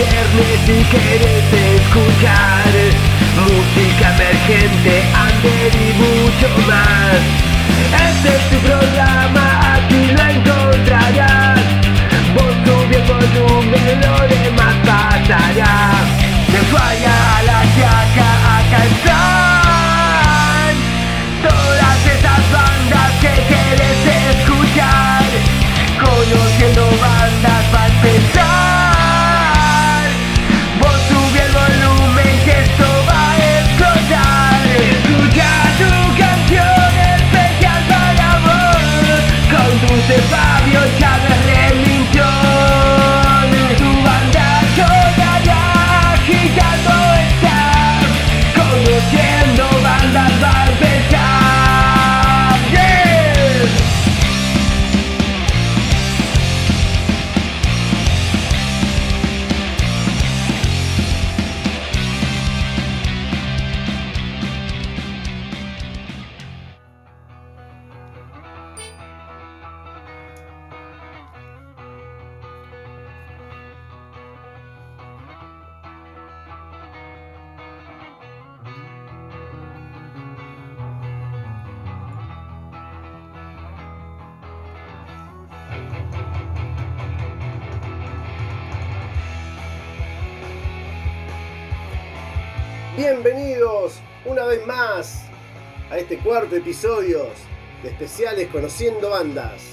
viernes si quieres escuchar música emergente, under y mucho más. Este es tu programa, They cuarto episodio de especiales Conociendo Bandas.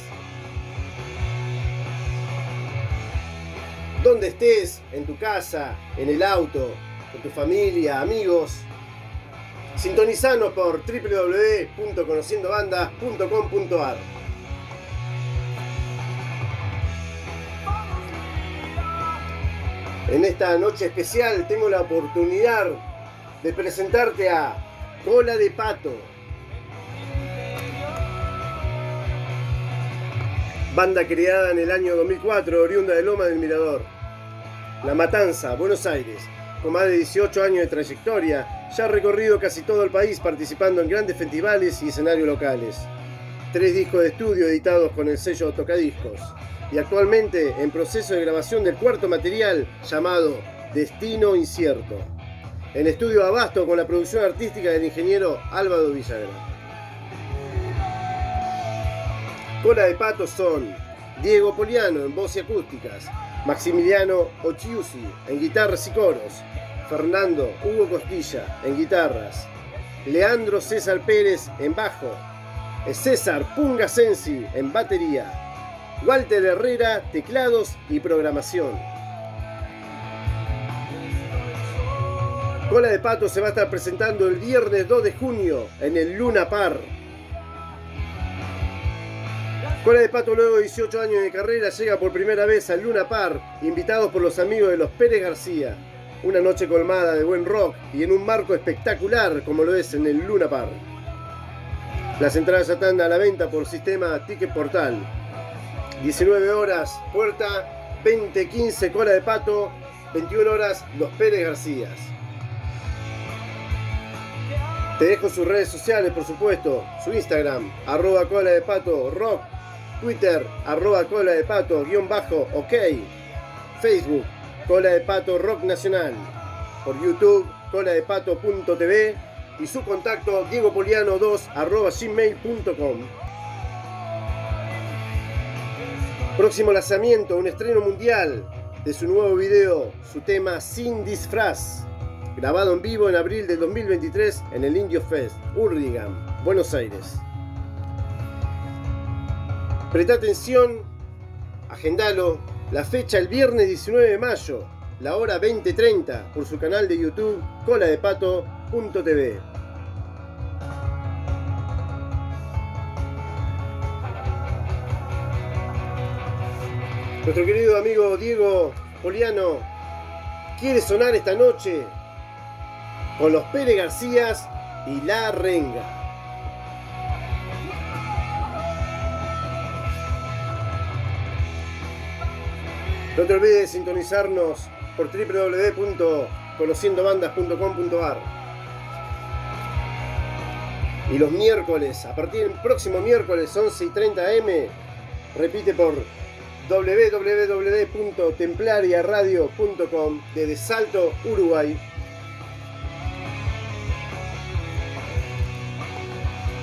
Donde estés, en tu casa, en el auto, con tu familia, amigos, sintonizanos por www.conociendobandas.com.ar. En esta noche especial tengo la oportunidad de presentarte a Cola de Pato. Banda creada en el año 2004, oriunda de Loma del Mirador. La Matanza, Buenos Aires. Con más de 18 años de trayectoria, ya ha recorrido casi todo el país participando en grandes festivales y escenarios locales. Tres discos de estudio editados con el sello Tocadiscos. Y actualmente en proceso de grabación del cuarto material llamado Destino Incierto en estudio Abasto con la producción artística del ingeniero Álvaro Villagrán. Cola de patos son Diego Poliano en voz y acústicas, Maximiliano Ochiusi en guitarras y coros, Fernando Hugo Costilla en guitarras, Leandro César Pérez en bajo, César Punga Sensi en batería, Walter Herrera teclados y programación. Cola de Pato se va a estar presentando el viernes 2 de junio en el Luna Par. Cola de Pato luego de 18 años de carrera llega por primera vez al Luna Par, invitados por los amigos de los Pérez García. Una noche colmada de buen rock y en un marco espectacular como lo es en el Luna Par. Las entradas ya están a la venta por sistema Ticket Portal. 19 horas, puerta 2015 Cola de Pato, 21 horas Los Pérez Garcías. Te dejo sus redes sociales, por supuesto. Su Instagram, arroba cola de pato rock. Twitter, arroba cola de pato guion bajo ok. Facebook, cola de pato rock nacional. Por YouTube, cola de pato.tv. Y su contacto, diegopoliano2 arroba gmail.com. Próximo lanzamiento, un estreno mundial de su nuevo video, su tema Sin Disfraz grabado en vivo en abril de 2023 en el Indio Fest, Hurlingham, Buenos Aires. Presta atención, agendalo, la fecha el viernes 19 de mayo, la hora 20.30, por su canal de YouTube coladepato.tv. Nuestro querido amigo Diego Poliano quiere sonar esta noche con los Pérez Garcías y La Renga. No te olvides de sintonizarnos por www.conociendobandas.com.ar. Y los miércoles, a partir del próximo miércoles 11 y 30 am, repite por www.templariaradio.com desde Salto, Uruguay.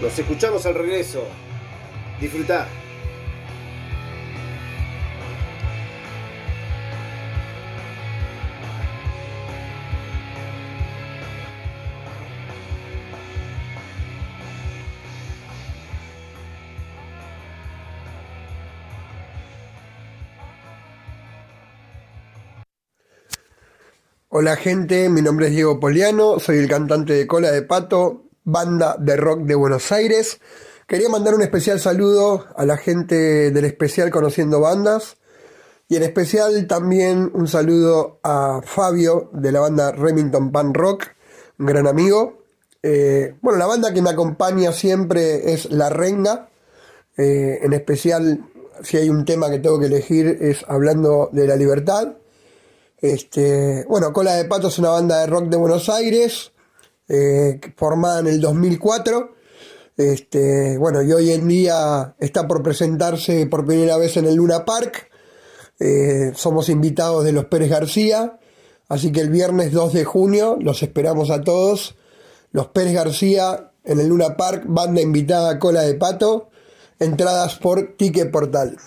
Nos escuchamos al regreso. Disfrutá. Hola gente, mi nombre es Diego Poliano, soy el cantante de Cola de Pato, banda de rock de Buenos Aires. Quería mandar un especial saludo a la gente del especial Conociendo Bandas y en especial también un saludo a Fabio de la banda Remington Pan Rock, un gran amigo. Eh, bueno, la banda que me acompaña siempre es La Renga, eh, en especial si hay un tema que tengo que elegir es hablando de la libertad. Este, bueno, Cola de Pato es una banda de rock de Buenos Aires, eh, formada en el 2004. Este, bueno, y hoy en día está por presentarse por primera vez en el Luna Park. Eh, somos invitados de los Pérez García, así que el viernes 2 de junio los esperamos a todos. Los Pérez García en el Luna Park, banda invitada Cola de Pato, entradas por Ticket Portal.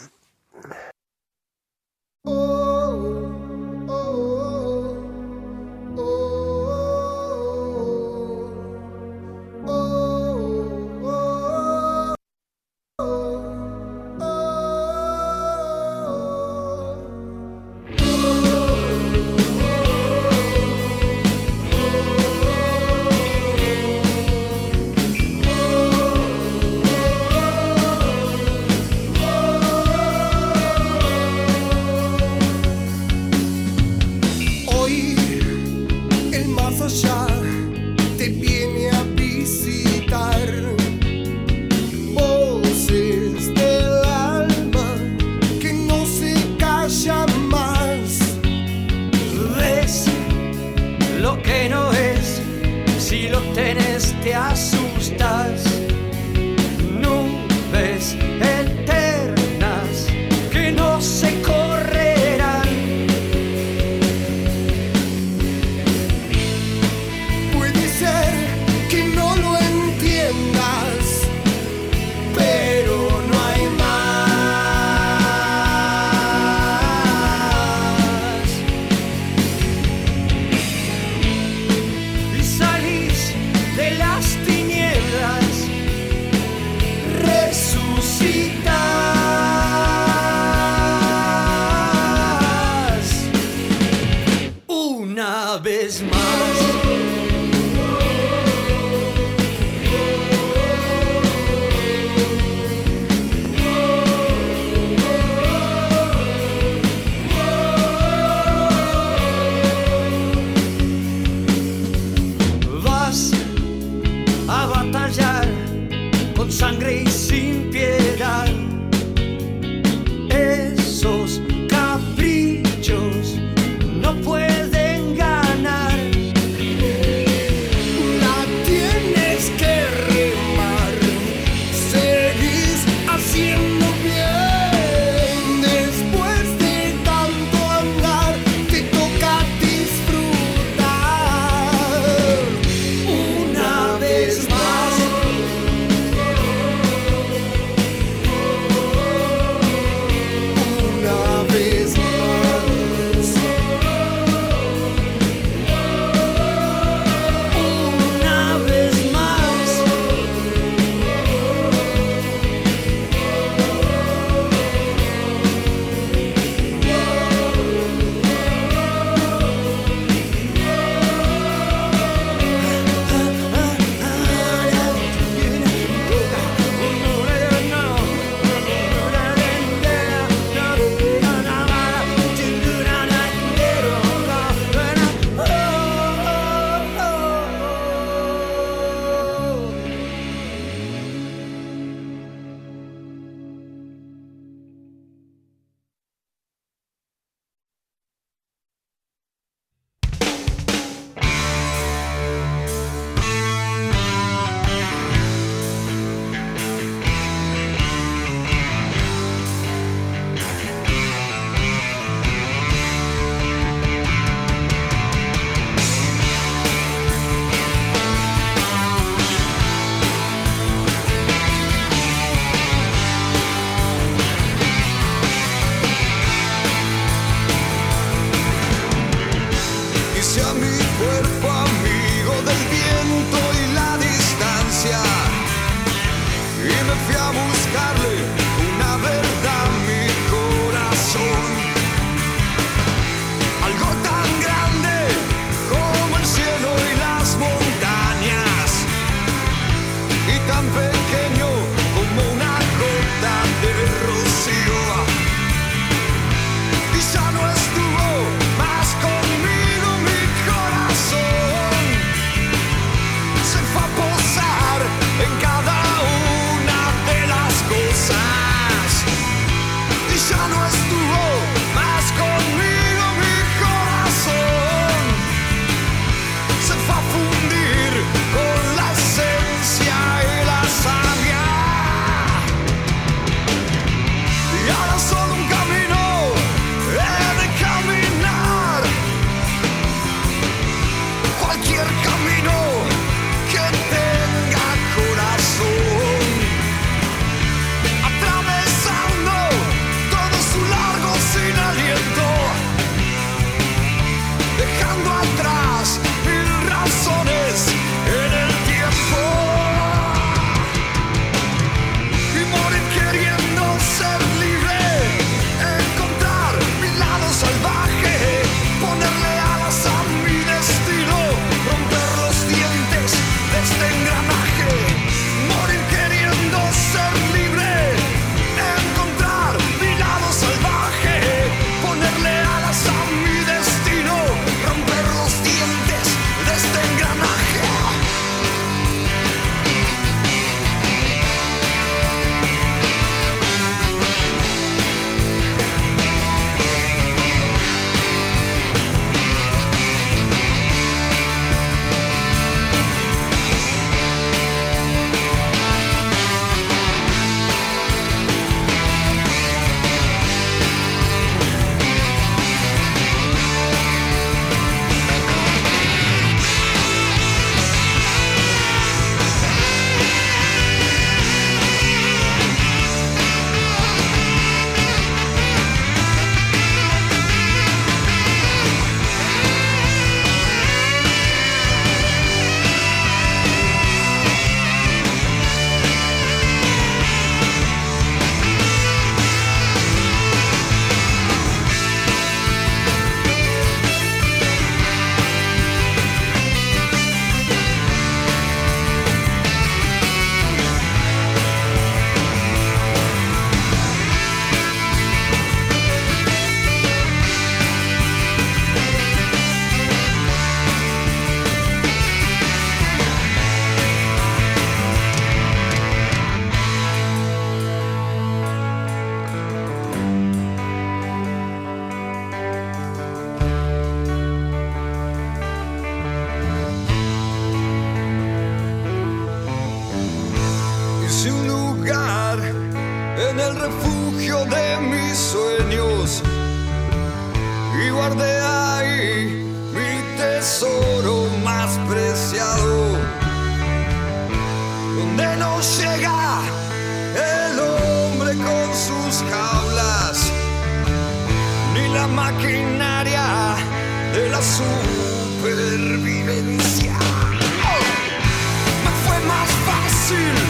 no llega el hombre con sus jaulas, ni la maquinaria de la supervivencia. ¡Oh! Me fue más fácil.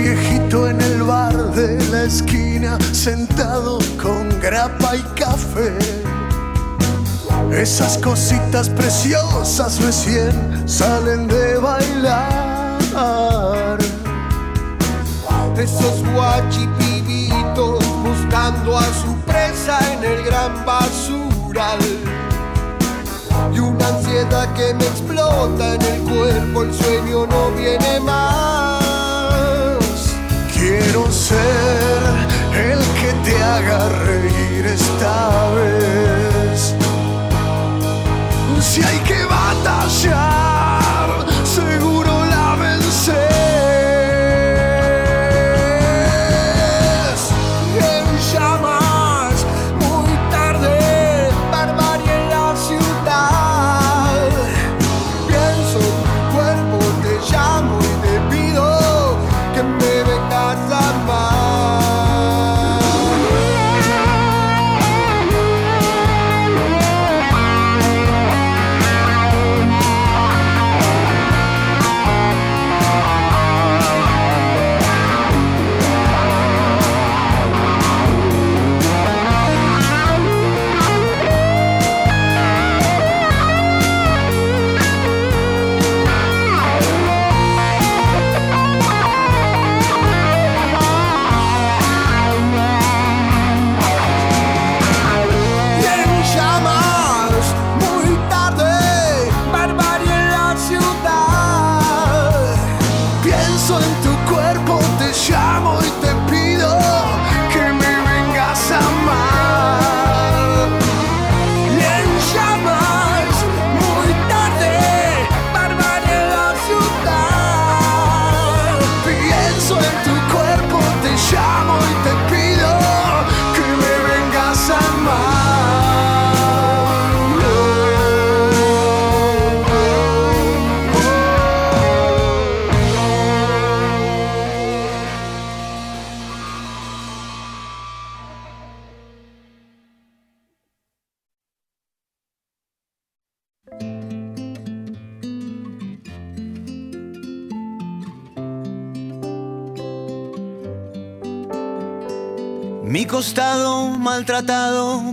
viejito en el bar de la esquina, sentado con grapa y café. Esas cositas preciosas recién salen de bailar. Esos guachipibitos buscando a su presa en el gran basural. Y una ansiedad que me explota en el cuerpo, el sueño no viene más. Quiero ser el que te haga reír esta vez. Si hay que batallar,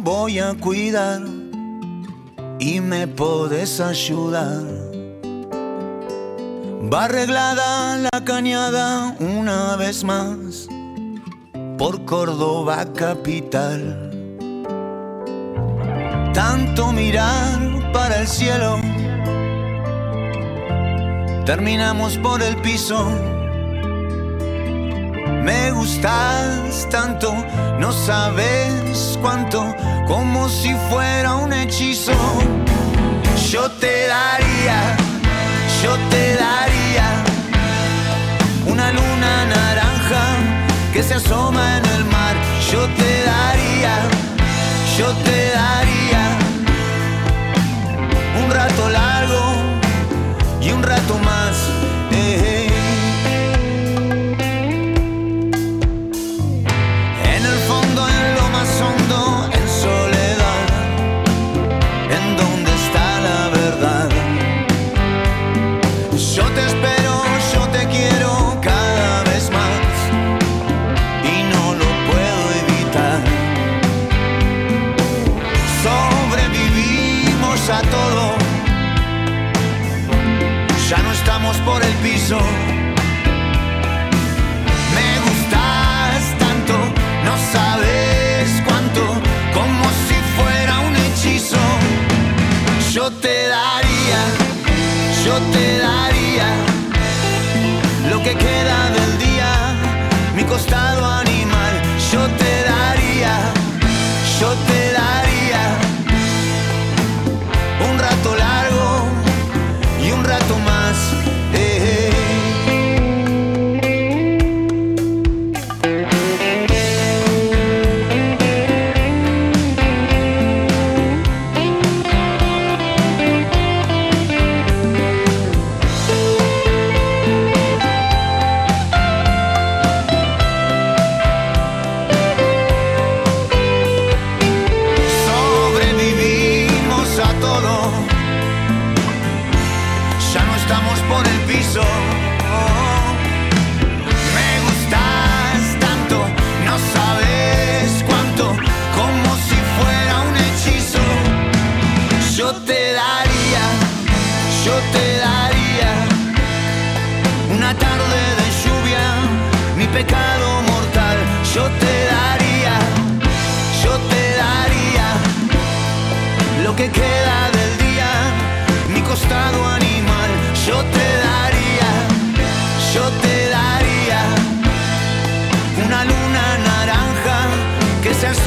voy a cuidar y me podés ayudar. Va arreglada la cañada una vez más por Córdoba capital. Tanto mirar para el cielo, terminamos por el piso. Me gustas tanto, no sabes cuánto, como si fuera un hechizo. Yo te daría, yo te daría una luna naranja que se asoma en el mar. Yo te daría, yo te daría un rato largo y un rato más. eh, eh. Estamos por el piso. Me gustas tanto, no sabes cuánto, como si fuera un hechizo. Yo te daría, yo te daría lo que queda del día, mi costado animal. Yo te daría, yo te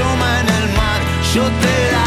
asoman al mar, yo te la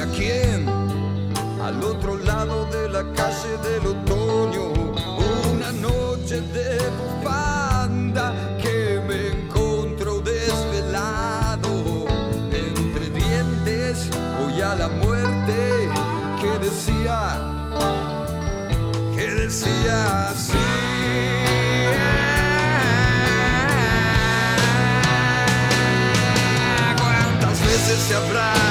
a quién, al otro lado de la calle del otoño, una noche de bufanda que me encuentro desvelado, entre dientes voy a la muerte. Que decía, que decía así. se habrá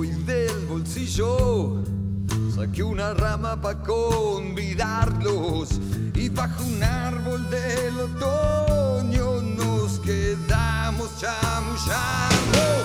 y del bolsillo saqué una rama para convidarlos y bajo un árbol del otoño nos quedamos chamullando.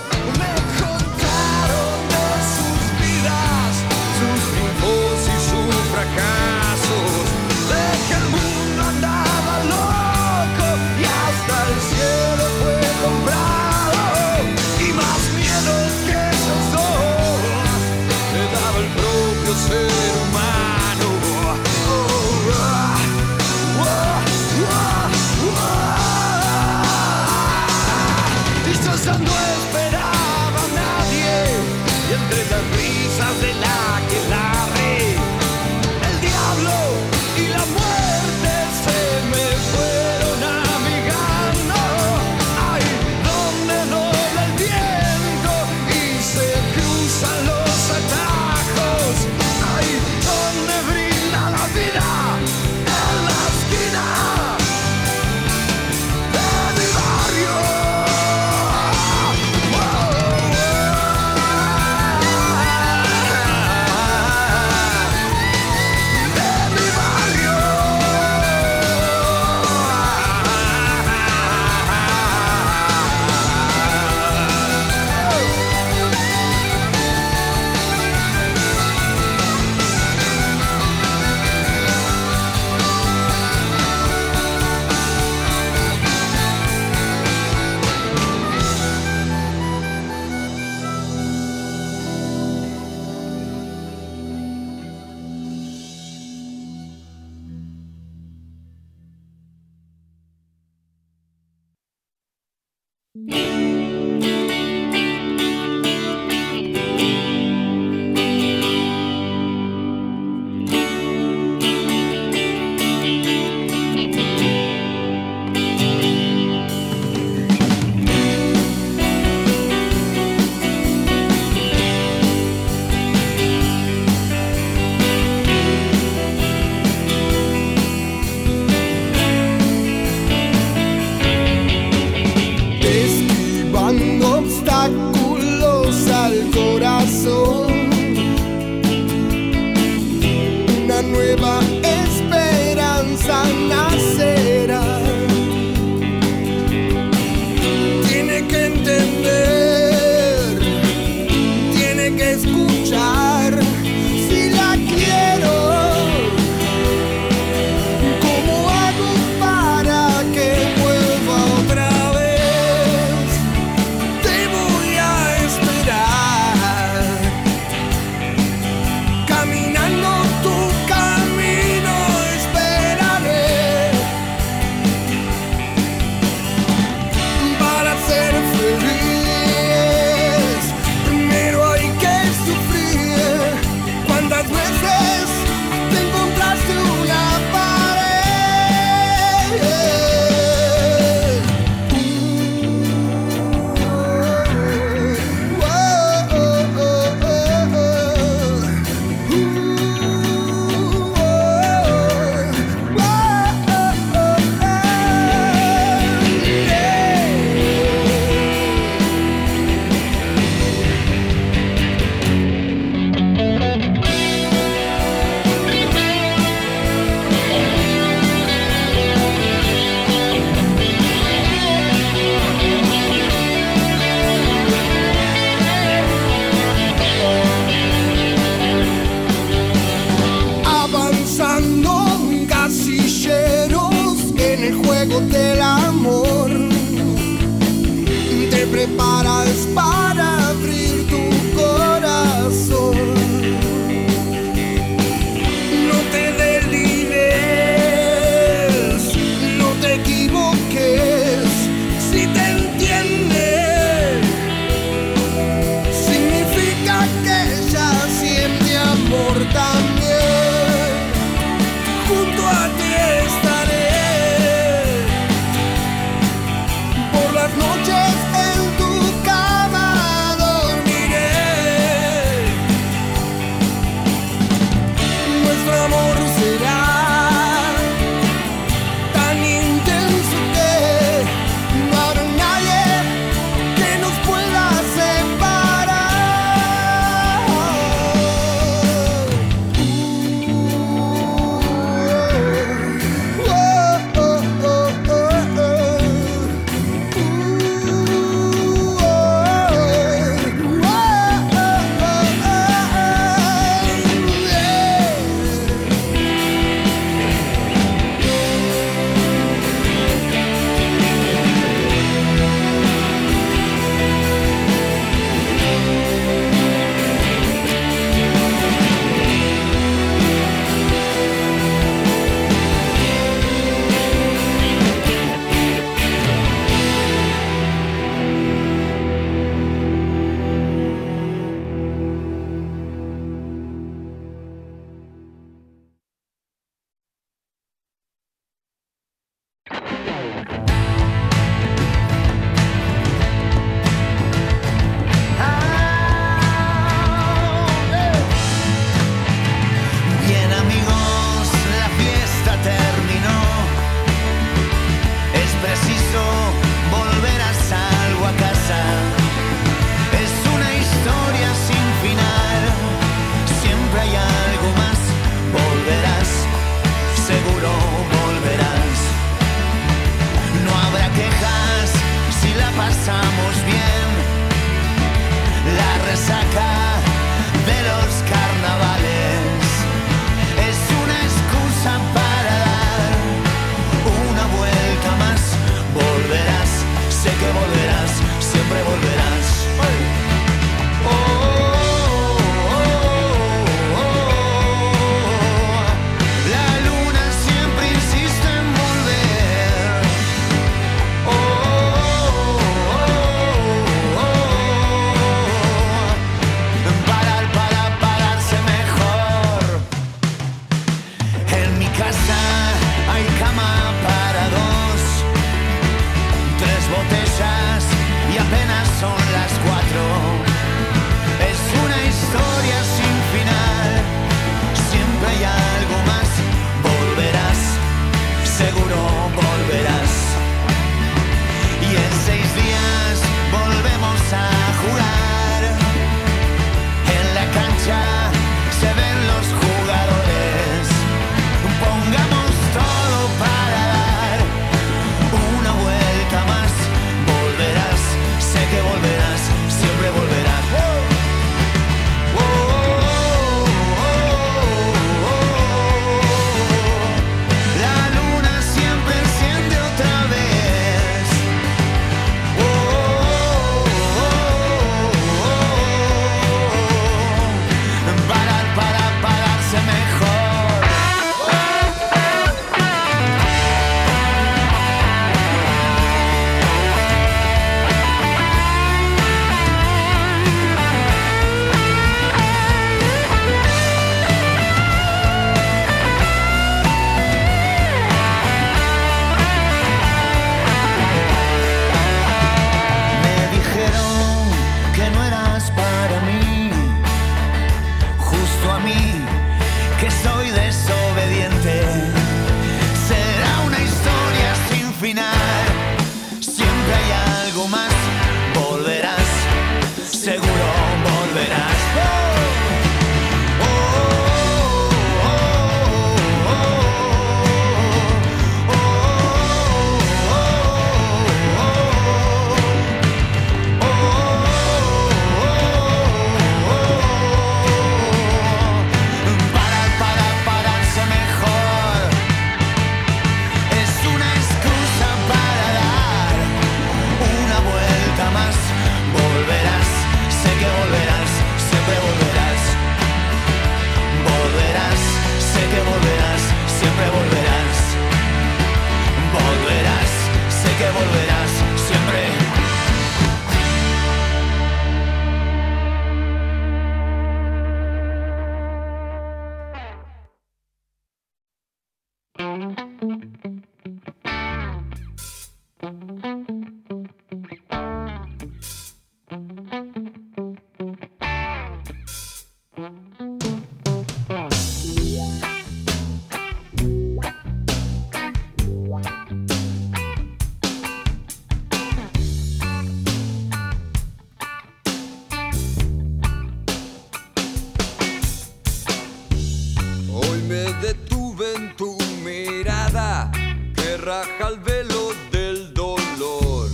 Raja el velo del dolor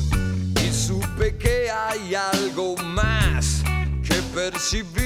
y supe que hay algo más que percibir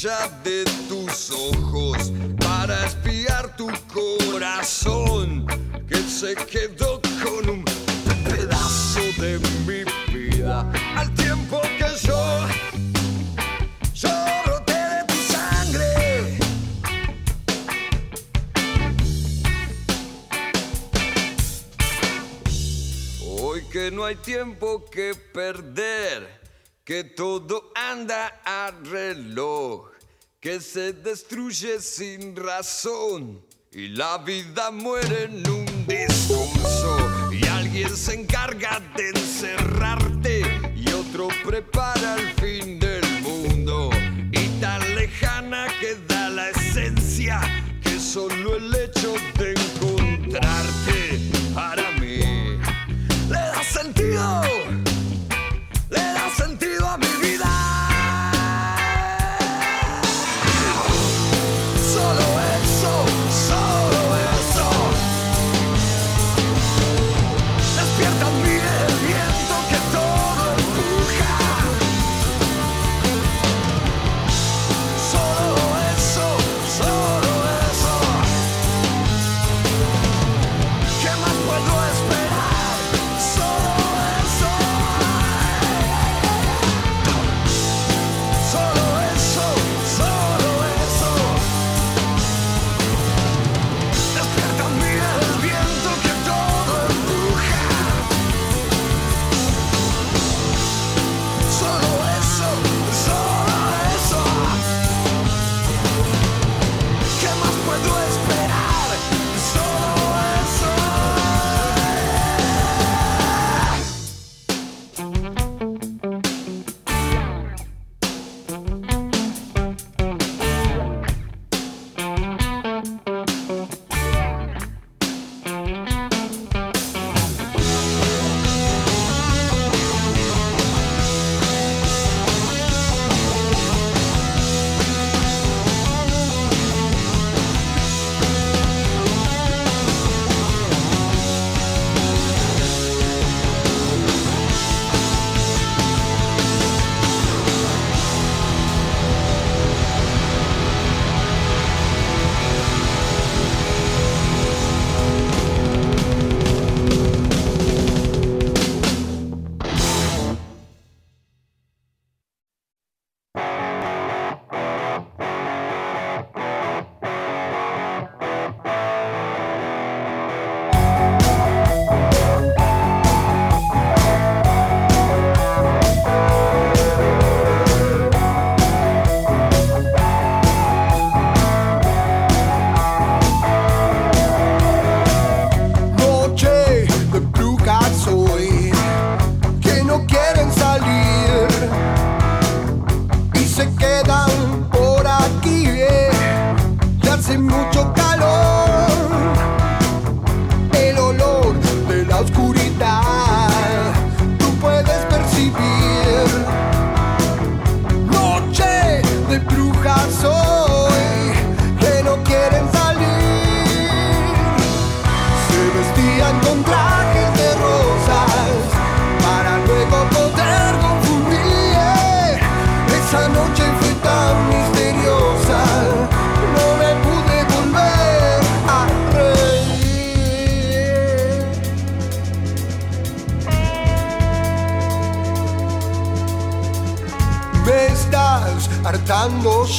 de tus ojos para espiar tu corazón que se quedó con un pedazo de mi vida. Al tiempo que yo yo broté de tu sangre. Hoy que no hay tiempo que perder, que todo anda a reloj, que se destruye sin razón y la vida muere en un discurso y alguien se encarga de encerrarte y otro prepara el fin del mundo y tan lejana queda la esencia que solo el hecho de encontrarte para mí le da sentido, le da sentido a mi vida.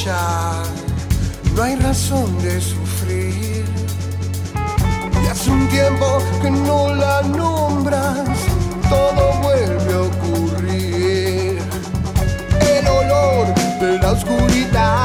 luchar, no hay razón de sufrir. Y hace un tiempo que no la nombras, todo vuelve a ocurrir. El olor de la oscuridad.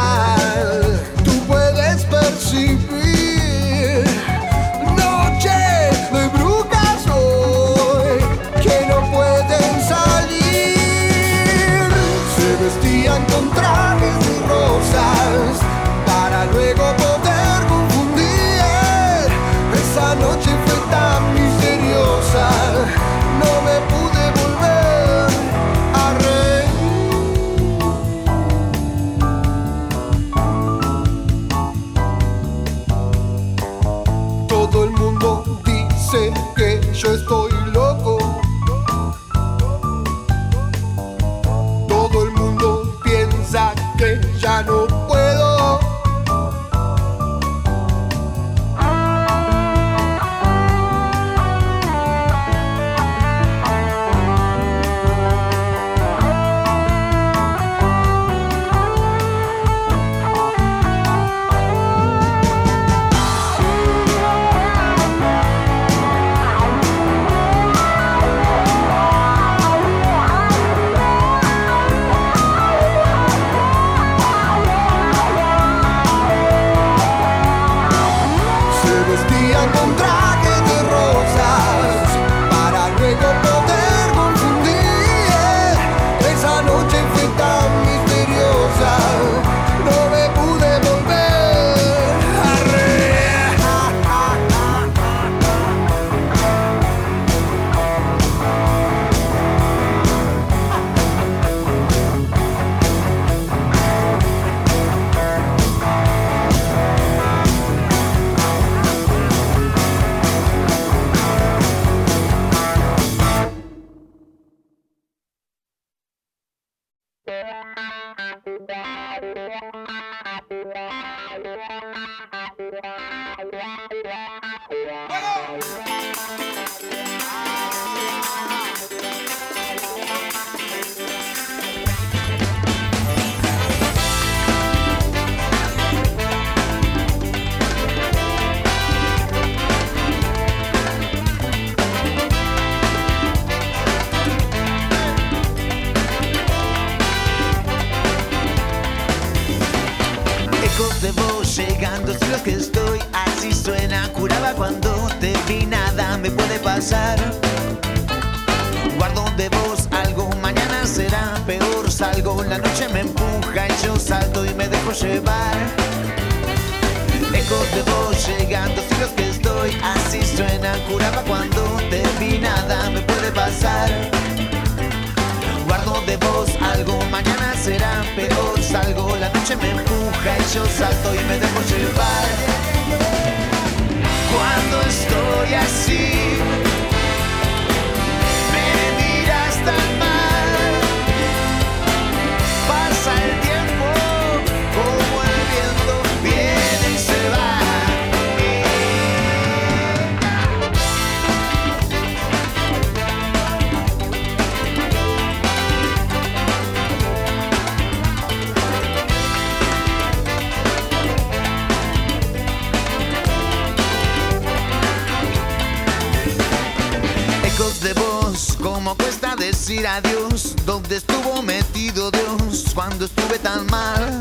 decir adiós, ¿dónde estuvo metido Dios cuando estuve tan mal?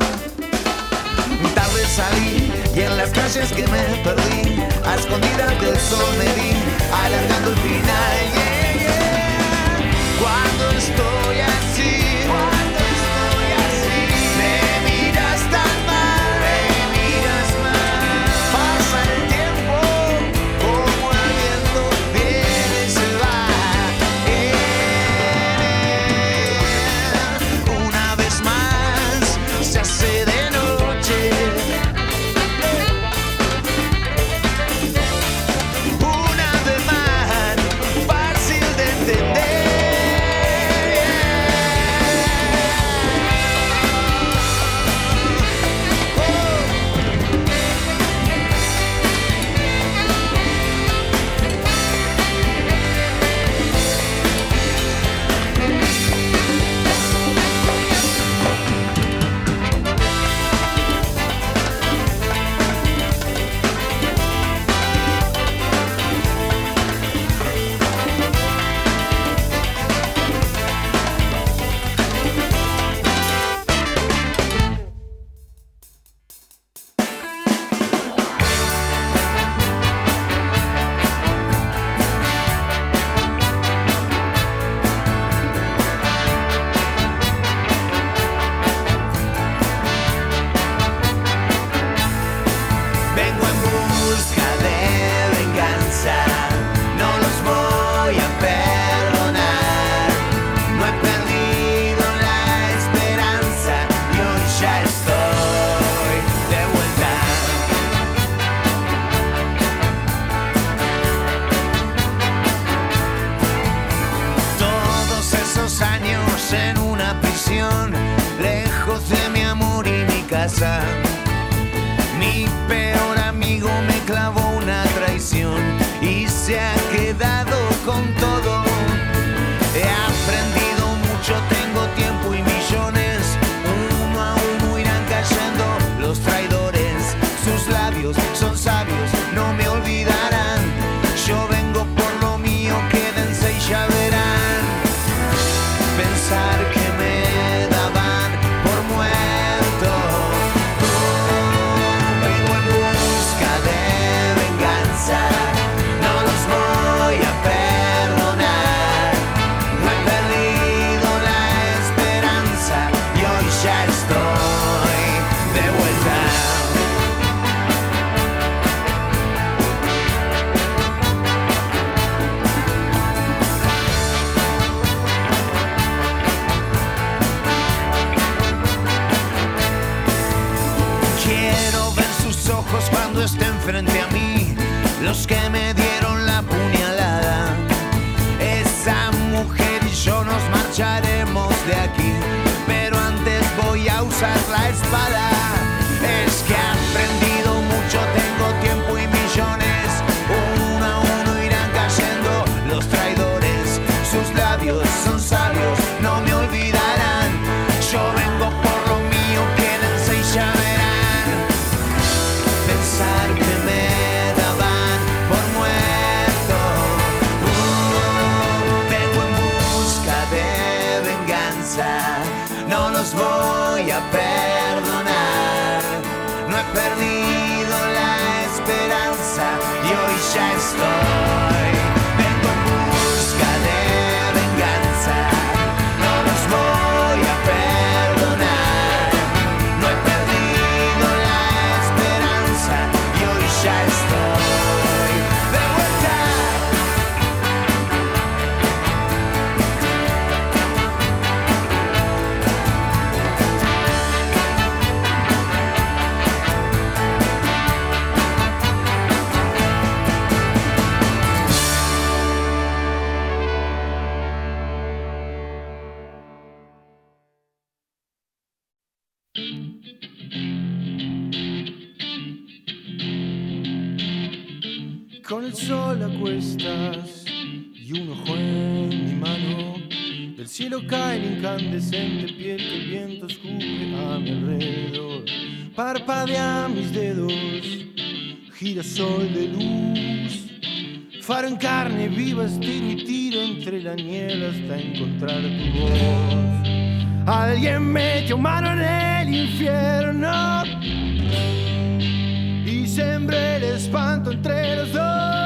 Tarde salí y en las calles que me perdí, a escondidas del sol me vi, alargando el final. Es que he aprendido mucho, tengo tiempo y millones. Uno a uno irán cayendo los traidores. Sus labios son sabios, no me olvidarán. Yo vengo por lo mío, quédense y ya verán. Pensar que me daban por muerto. Uh, vengo en busca de venganza. No los voy a perdonar. Cae la incandescente piel que el viento escupe a mi alrededor. Parpadea mis dedos, girasol de luz, faro en carne viva, estiro y tiro entre la niebla hasta encontrar tu voz. Alguien metió mano en el infierno y sembré el espanto entre los dos.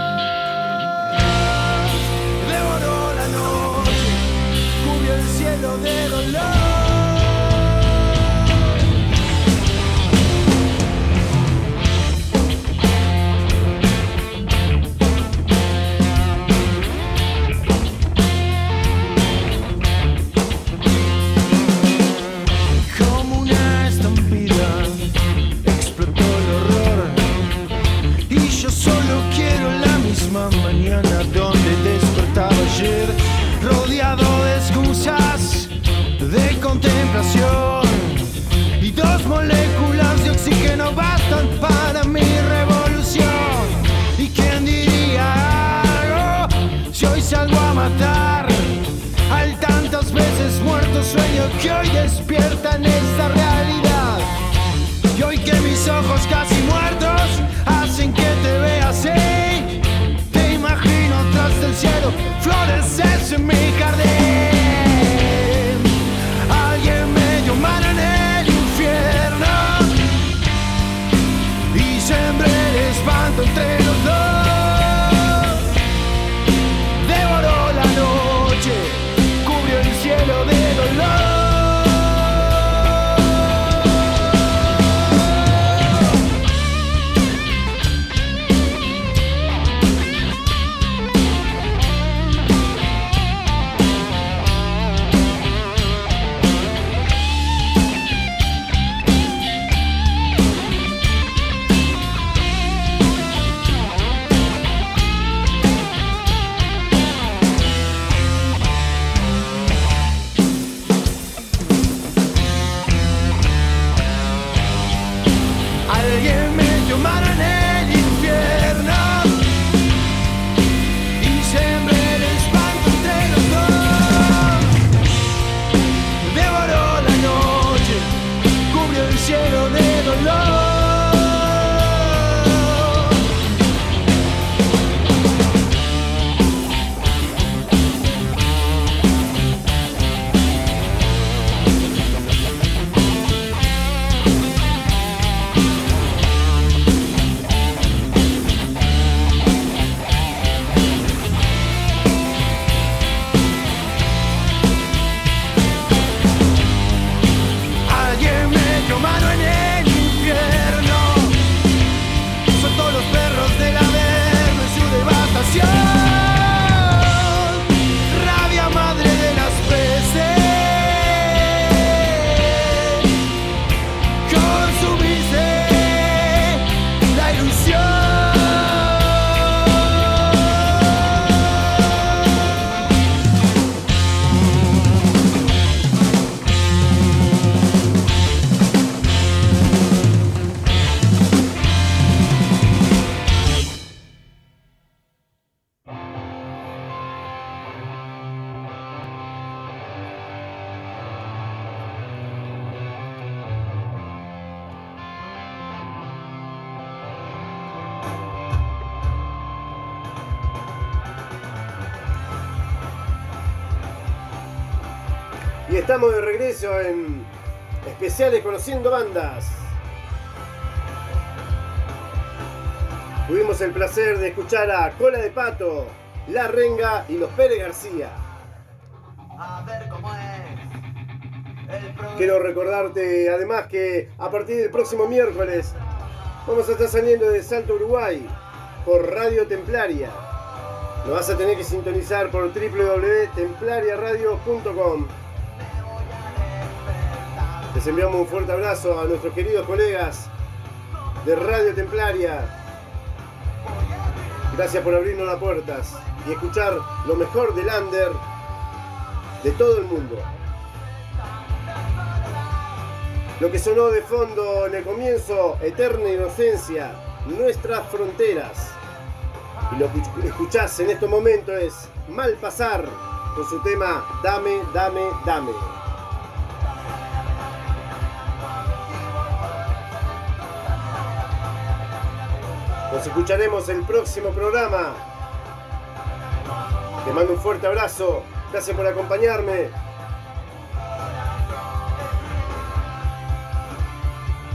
Quiero la misma mañana donde Y dos moléculas de oxígeno bastan para mi revolución. ¿Y quién diría algo si hoy salgo a matar al tantas veces muerto sueño que hoy despierta en esta realidad? Y hoy que mis ojos casi Conociendo Bandas. Tuvimos el placer de escuchar a Cola de Pato, La Renga y los Pérez García. A ver cómo es. Quiero recordarte además que a partir del próximo miércoles vamos a estar saliendo de Salto Uruguay por Radio Templaria. Lo vas a tener que sintonizar por www.templariaradio.com. Les enviamos un fuerte abrazo a nuestros queridos colegas de Radio Templaria. Gracias por abrirnos las puertas y escuchar lo mejor del under de todo el mundo. Lo que sonó de fondo en el comienzo, Eterna Inocencia, Nuestras Fronteras. Y lo que escuchás en estos momentos es Mal Pasar con su tema Dame, Dame, Dame. Nos escucharemos el próximo programa. Te mando un fuerte abrazo. Gracias por acompañarme.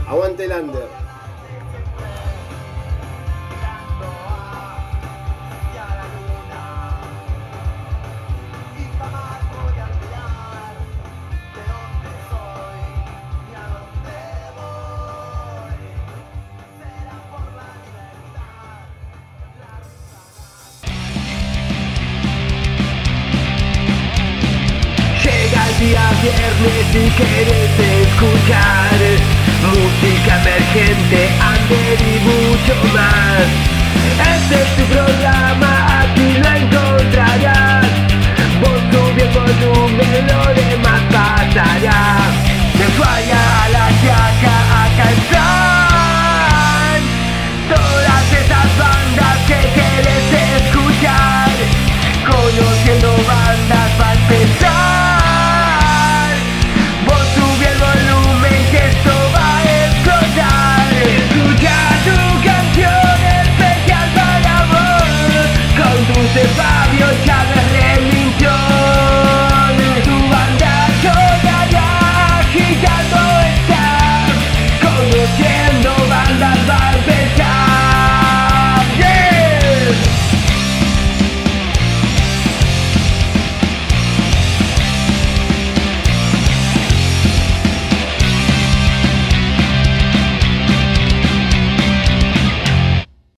Aguante el.